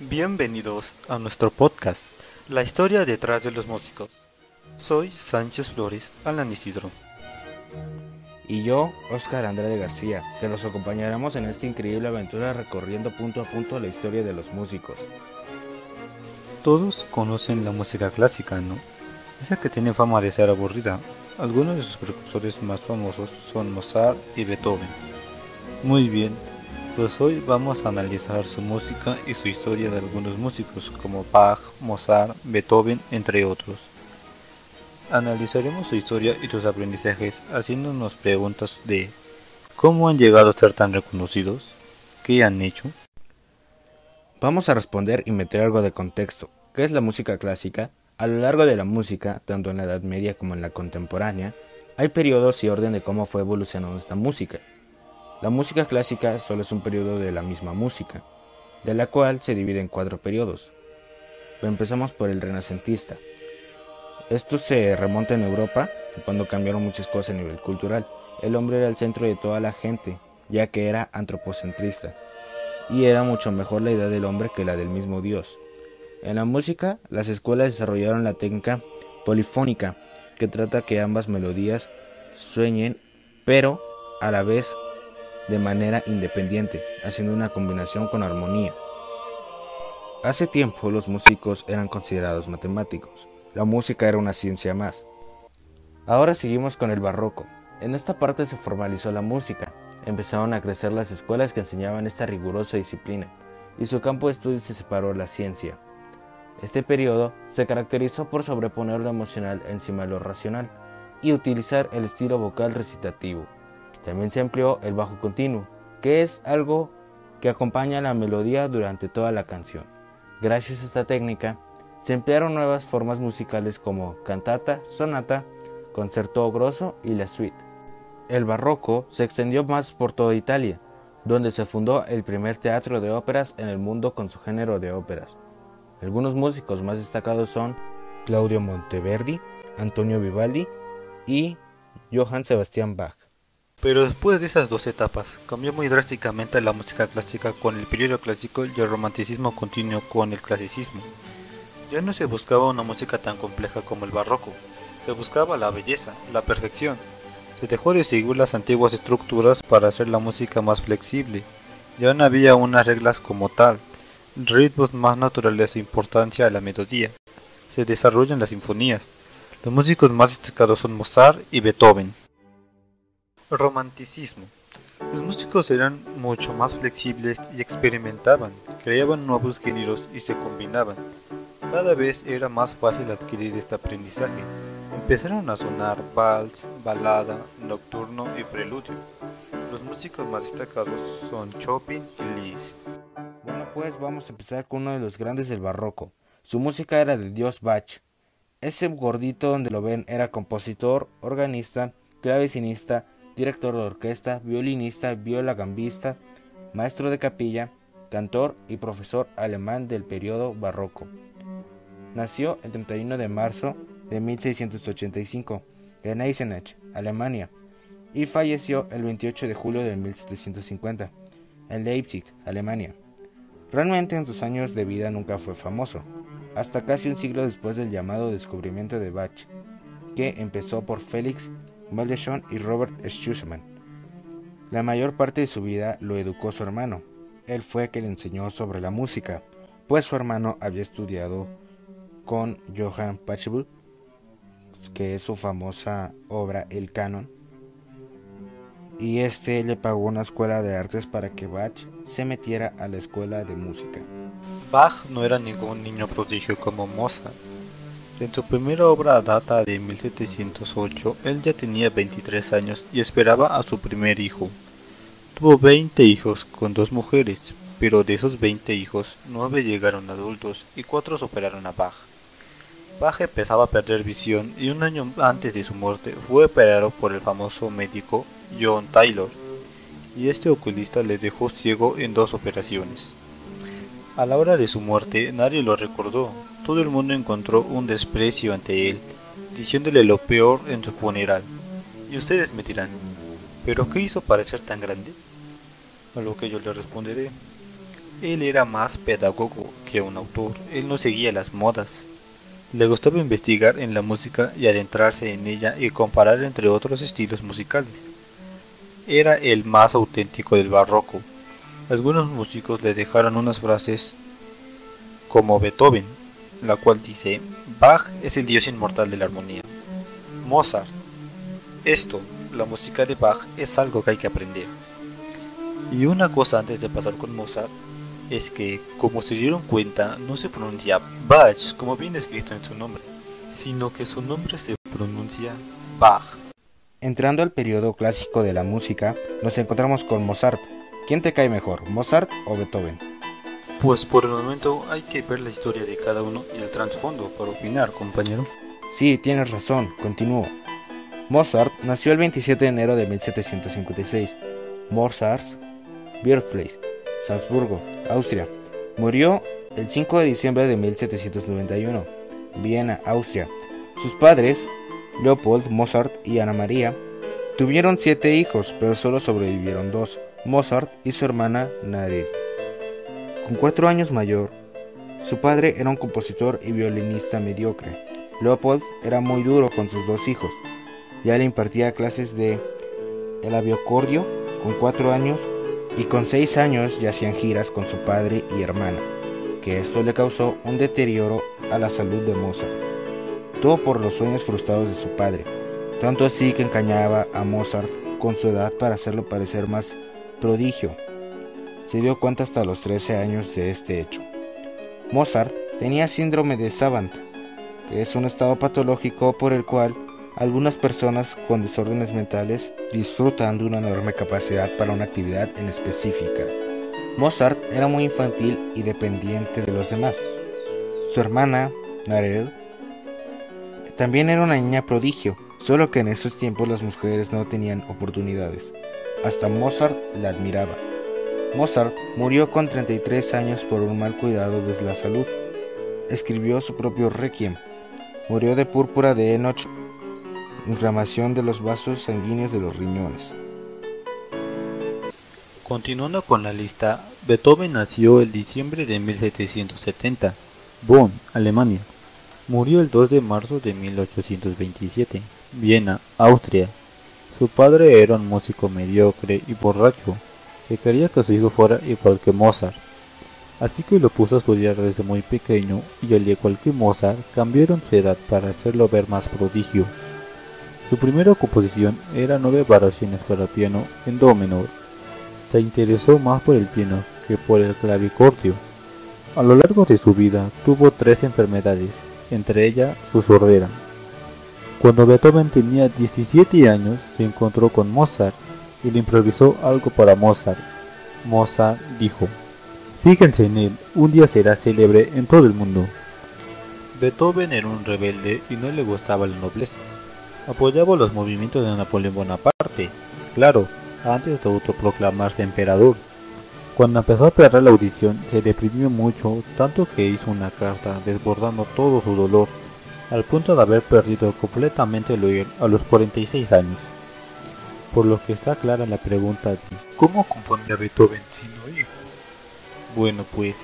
Bienvenidos a nuestro podcast, La historia detrás de los músicos. Soy Sánchez Flores, Alan Isidro. Y yo, Óscar Andrade García, que los acompañaremos en esta increíble aventura recorriendo punto a punto la historia de los músicos. Todos conocen la música clásica, ¿no? Esa que tiene fama de ser aburrida. Algunos de sus precursores más famosos son Mozart y Beethoven. Muy bien, pues hoy vamos a analizar su música y su historia de algunos músicos como Bach, Mozart, Beethoven, entre otros. Analizaremos su historia y sus aprendizajes haciéndonos preguntas de ¿Cómo han llegado a ser tan reconocidos? ¿Qué han hecho? Vamos a responder y meter algo de contexto. ¿Qué es la música clásica? A lo largo de la música, tanto en la Edad Media como en la contemporánea, hay periodos y orden de cómo fue evolucionando esta música. La música clásica solo es un periodo de la misma música, de la cual se divide en cuatro periodos. Empezamos por el renacentista. Esto se remonta en Europa, cuando cambiaron muchas cosas a nivel cultural. El hombre era el centro de toda la gente, ya que era antropocentrista, y era mucho mejor la idea del hombre que la del mismo Dios. En la música, las escuelas desarrollaron la técnica polifónica, que trata que ambas melodías sueñen, pero a la vez de manera independiente, haciendo una combinación con armonía. Hace tiempo los músicos eran considerados matemáticos, la música era una ciencia más. Ahora seguimos con el barroco. En esta parte se formalizó la música, empezaron a crecer las escuelas que enseñaban esta rigurosa disciplina, y su campo de estudio se separó la ciencia. Este periodo se caracterizó por sobreponer lo emocional encima de lo racional y utilizar el estilo vocal recitativo. También se empleó el bajo continuo, que es algo que acompaña la melodía durante toda la canción. Gracias a esta técnica, se emplearon nuevas formas musicales como cantata, sonata, concerto grosso y la suite. El barroco se extendió más por toda Italia, donde se fundó el primer teatro de óperas en el mundo con su género de óperas. Algunos músicos más destacados son Claudio Monteverdi, Antonio Vivaldi y Johann Sebastian Bach. Pero después de esas dos etapas, cambió muy drásticamente la música clásica con el periodo clásico y el romanticismo continuo con el clasicismo. Ya no se buscaba una música tan compleja como el barroco, se buscaba la belleza, la perfección. Se dejó de seguir las antiguas estructuras para hacer la música más flexible. Ya no había unas reglas como tal, ritmos más naturales e importancia a la melodía. Se desarrollan las sinfonías. Los músicos más destacados son Mozart y Beethoven. Romanticismo. Los músicos eran mucho más flexibles y experimentaban, creaban nuevos géneros y se combinaban. Cada vez era más fácil adquirir este aprendizaje. Empezaron a sonar vals, balada, nocturno y preludio. Los músicos más destacados son Chopin y Liszt. Bueno, pues vamos a empezar con uno de los grandes del barroco. Su música era de Dios Bach. Ese gordito donde lo ven era compositor, organista, clavecinista, director de orquesta, violinista, violagambista, maestro de capilla, cantor y profesor alemán del periodo barroco. Nació el 31 de marzo de 1685 en Eisenach, Alemania, y falleció el 28 de julio de 1750 en Leipzig, Alemania. Realmente en sus años de vida nunca fue famoso, hasta casi un siglo después del llamado descubrimiento de Bach, que empezó por Félix Mendelssohn y Robert Schumann. La mayor parte de su vida lo educó su hermano. Él fue que le enseñó sobre la música, pues su hermano había estudiado con Johann Pachelbel, que es su famosa obra El Canon, y este le pagó una escuela de artes para que Bach se metiera a la escuela de música. Bach no era ningún niño prodigio como Mozart. En su primera obra data de 1708, él ya tenía 23 años y esperaba a su primer hijo. Tuvo 20 hijos con dos mujeres, pero de esos 20 hijos, 9 llegaron adultos y 4 superaron a Bach. Bach empezaba a perder visión y un año antes de su muerte fue operado por el famoso médico John Taylor, y este oculista le dejó ciego en dos operaciones. A la hora de su muerte nadie lo recordó, todo el mundo encontró un desprecio ante él, diciéndole lo peor en su funeral. Y ustedes me dirán, ¿pero qué hizo para ser tan grande? A lo que yo le responderé, él era más pedagogo que un autor, él no seguía las modas. Le gustaba investigar en la música y adentrarse en ella y comparar entre otros estilos musicales. Era el más auténtico del barroco. Algunos músicos le dejaron unas frases como Beethoven, la cual dice, Bach es el dios inmortal de la armonía. Mozart, esto, la música de Bach, es algo que hay que aprender. Y una cosa antes de pasar con Mozart, es que, como se dieron cuenta, no se pronuncia Bach como viene escrito en su nombre, sino que su nombre se pronuncia Bach. Entrando al periodo clásico de la música, nos encontramos con Mozart. ¿Quién te cae mejor, Mozart o Beethoven? Pues por el momento hay que ver la historia de cada uno y el trasfondo para opinar, compañero. Sí, tienes razón, continúo. Mozart nació el 27 de enero de 1756. Mozart's Birthplace, Salzburgo, Austria. Murió el 5 de diciembre de 1791, Viena, Austria. Sus padres, Leopold Mozart y Ana María, tuvieron siete hijos, pero solo sobrevivieron dos, Mozart y su hermana Nadine. Con cuatro años mayor, su padre era un compositor y violinista mediocre. Leopold era muy duro con sus dos hijos. Ya le impartía clases de el aviocordio con cuatro años y con seis años ya hacían giras con su padre y hermana, que esto le causó un deterioro a la salud de Mozart. Todo por los sueños frustrados de su padre, tanto así que engañaba a Mozart con su edad para hacerlo parecer más prodigio. Se dio cuenta hasta los 13 años de este hecho. Mozart tenía síndrome de Savant, que es un estado patológico por el cual algunas personas con desórdenes mentales disfrutan de una enorme capacidad para una actividad en específica. Mozart era muy infantil y dependiente de los demás. Su hermana, Narel, también era una niña prodigio, solo que en esos tiempos las mujeres no tenían oportunidades. Hasta Mozart la admiraba. Mozart murió con 33 años por un mal cuidado de la salud. Escribió su propio requiem. Murió de púrpura de Enoch inflamación de los vasos sanguíneos de los riñones. Continuando con la lista, Beethoven nació el diciembre de 1770, Bonn, Alemania. Murió el 2 de marzo de 1827, Viena, Austria. Su padre era un músico mediocre y borracho, que quería que su hijo fuera igual que Mozart. Así que lo puso a estudiar desde muy pequeño y al igual que Mozart cambiaron su edad para hacerlo ver más prodigio. Su primera composición era nueve variaciones para piano en do menor. Se interesó más por el piano que por el clavicordio. A lo largo de su vida tuvo tres enfermedades, entre ellas su sordera. Cuando Beethoven tenía 17 años se encontró con Mozart le improvisó algo para Mozart. Mozart dijo, Fíjense en él, un día será célebre en todo el mundo. Beethoven era un rebelde y no le gustaba la nobleza apoyaba los movimientos de Napoleón Bonaparte, claro, antes de autoproclamarse emperador. Cuando empezó a perder la audición, se deprimió mucho, tanto que hizo una carta desbordando todo su dolor, al punto de haber perdido completamente el oír a los 46 años. Por lo que está clara la pregunta de ¿cómo componía Beethoven sin oír? Bueno pues,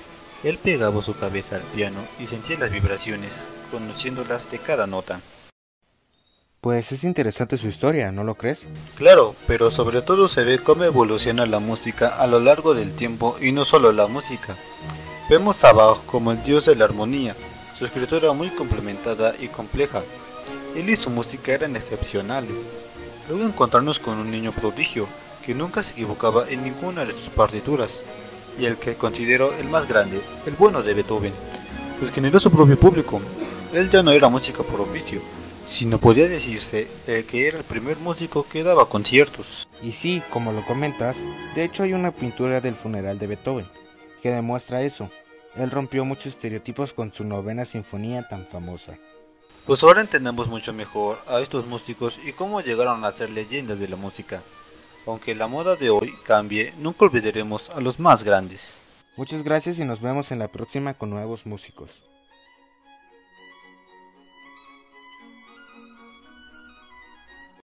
él pegaba su cabeza al piano y sentía las vibraciones, conociéndolas de cada nota. Pues es interesante su historia, ¿no lo crees? Claro, pero sobre todo se ve cómo evoluciona la música a lo largo del tiempo y no solo la música. Vemos a Bach como el dios de la armonía, su escritura muy complementada y compleja. Él y su música eran excepcionales. Luego encontrarnos con un niño prodigio, que nunca se equivocaba en ninguna de sus partituras, y el que considero el más grande, el bueno de Beethoven, pues generó su propio público. Él ya no era música por oficio, si no podía decirse que era el primer músico que daba conciertos. Y sí, como lo comentas, de hecho hay una pintura del funeral de Beethoven que demuestra eso. Él rompió muchos estereotipos con su novena sinfonía tan famosa. Pues ahora entendemos mucho mejor a estos músicos y cómo llegaron a ser leyendas de la música. Aunque la moda de hoy cambie, nunca olvidaremos a los más grandes. Muchas gracias y nos vemos en la próxima con nuevos músicos.